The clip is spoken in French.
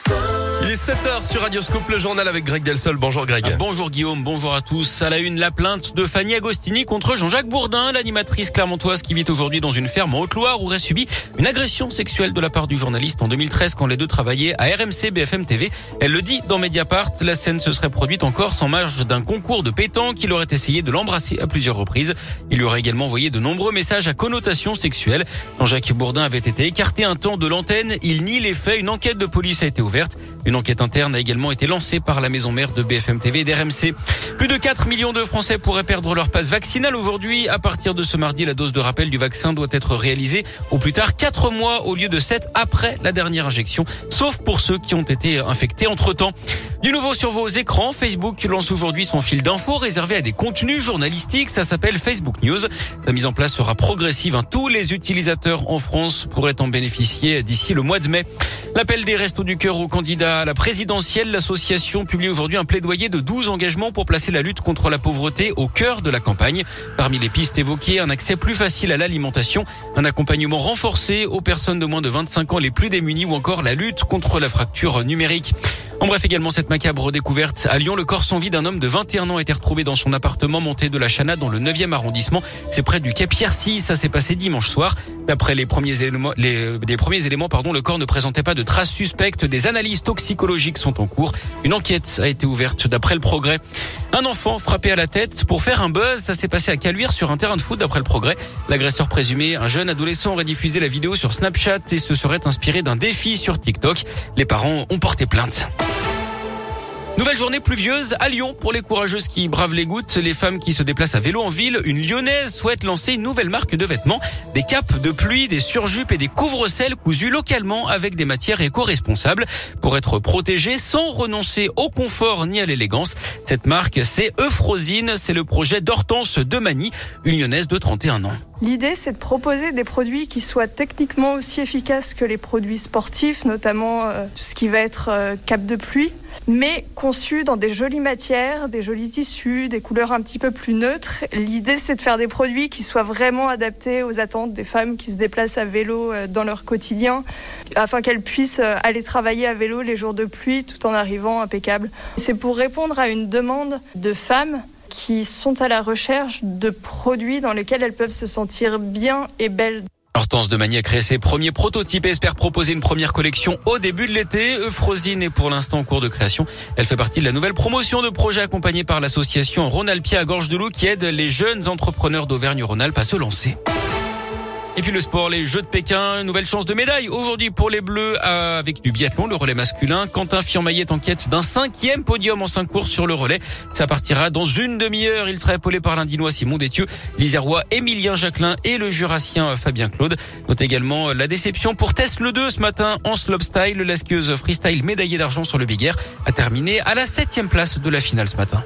school. Il est 7h sur Radioscope, le journal avec Greg Delsol. Bonjour Greg. Ah, bonjour Guillaume, bonjour à tous. À la une, la plainte de Fanny Agostini contre Jean-Jacques Bourdin, l'animatrice clermontoise qui vit aujourd'hui dans une ferme en Haute-Loire aurait subi une agression sexuelle de la part du journaliste en 2013 quand les deux travaillaient à RMC BFM TV. Elle le dit dans Mediapart, la scène se serait produite encore sans marge d'un concours de pétanque qu'il aurait essayé de l'embrasser à plusieurs reprises. Il lui aurait également envoyé de nombreux messages à connotation sexuelle. Jean-Jacques Bourdin avait été écarté un temps de l'antenne. Il nie les faits. Une enquête de police a été ouverte. Enquête interne a également été lancée par la maison mère de BFM TV et d'RMC. Plus de 4 millions de Français pourraient perdre leur passe vaccinale aujourd'hui. À partir de ce mardi, la dose de rappel du vaccin doit être réalisée au plus tard 4 mois au lieu de 7 après la dernière injection, sauf pour ceux qui ont été infectés entre temps. Du nouveau sur vos écrans, Facebook lance aujourd'hui son fil d'infos réservé à des contenus journalistiques. Ça s'appelle Facebook News. Sa mise en place sera progressive. Hein. Tous les utilisateurs en France pourraient en bénéficier d'ici le mois de mai. L'appel des Restos du Cœur aux candidats à la présidentielle. L'association publie aujourd'hui un plaidoyer de 12 engagements pour placer la lutte contre la pauvreté au cœur de la campagne. Parmi les pistes évoquées, un accès plus facile à l'alimentation, un accompagnement renforcé aux personnes de moins de 25 ans les plus démunies ou encore la lutte contre la fracture numérique. En bref, également cette macabre découverte à Lyon, le corps sans vie d'un homme de 21 ans a été retrouvé dans son appartement monté de la Chana dans le 9e arrondissement. C'est près du quai Pierre-6. Ça s'est passé dimanche soir. D'après les premiers éléments, les, les, premiers éléments, pardon, le corps ne présentait pas de traces suspectes. Des analyses toxicologiques sont en cours. Une enquête a été ouverte d'après le progrès. Un enfant frappé à la tête pour faire un buzz. Ça s'est passé à Caluire sur un terrain de foot d'après le progrès. L'agresseur présumé, un jeune adolescent, aurait diffusé la vidéo sur Snapchat et se serait inspiré d'un défi sur TikTok. Les parents ont porté plainte. Nouvelle journée pluvieuse à Lyon pour les courageuses qui bravent les gouttes, les femmes qui se déplacent à vélo en ville. Une lyonnaise souhaite lancer une nouvelle marque de vêtements, des capes de pluie, des surjupes et des couvre-sels cousus localement avec des matières éco-responsables pour être protégées sans renoncer au confort ni à l'élégance. Cette marque, c'est Euphrosine, c'est le projet d'Hortense Demani, une lyonnaise de 31 ans. L'idée, c'est de proposer des produits qui soient techniquement aussi efficaces que les produits sportifs, notamment euh, tout ce qui va être euh, cap de pluie, mais conçus dans des jolies matières, des jolis tissus, des couleurs un petit peu plus neutres. L'idée, c'est de faire des produits qui soient vraiment adaptés aux attentes des femmes qui se déplacent à vélo euh, dans leur quotidien, afin qu'elles puissent aller travailler à vélo les jours de pluie tout en arrivant impeccable. C'est pour répondre à une demande de femmes qui sont à la recherche de produits dans lesquels elles peuvent se sentir bien et belles. Hortense de Mani a créé ses premiers prototypes et espère proposer une première collection au début de l'été. Euphrosine est pour l'instant en cours de création. Elle fait partie de la nouvelle promotion de projets accompagnés par l'association Rhône-Alpia à Gorge de Loup qui aide les jeunes entrepreneurs d'Auvergne-Rhône-Alpes à se lancer. Et puis le sport, les Jeux de Pékin, nouvelle chance de médaille aujourd'hui pour les Bleus euh, avec du biathlon, le relais masculin. Quentin Fiormaillet est en quête d'un cinquième podium en cinq courses sur le relais. Ça partira dans une demi-heure. Il sera épaulé par l'Indinois Simon Détieux, l'Isérois Émilien Jacquelin et le Jurassien Fabien Claude. Note également la déception pour Tess Le 2 ce matin en slopestyle. La skieuse freestyle médaillée d'argent sur le Big Air a terminé à la septième place de la finale ce matin.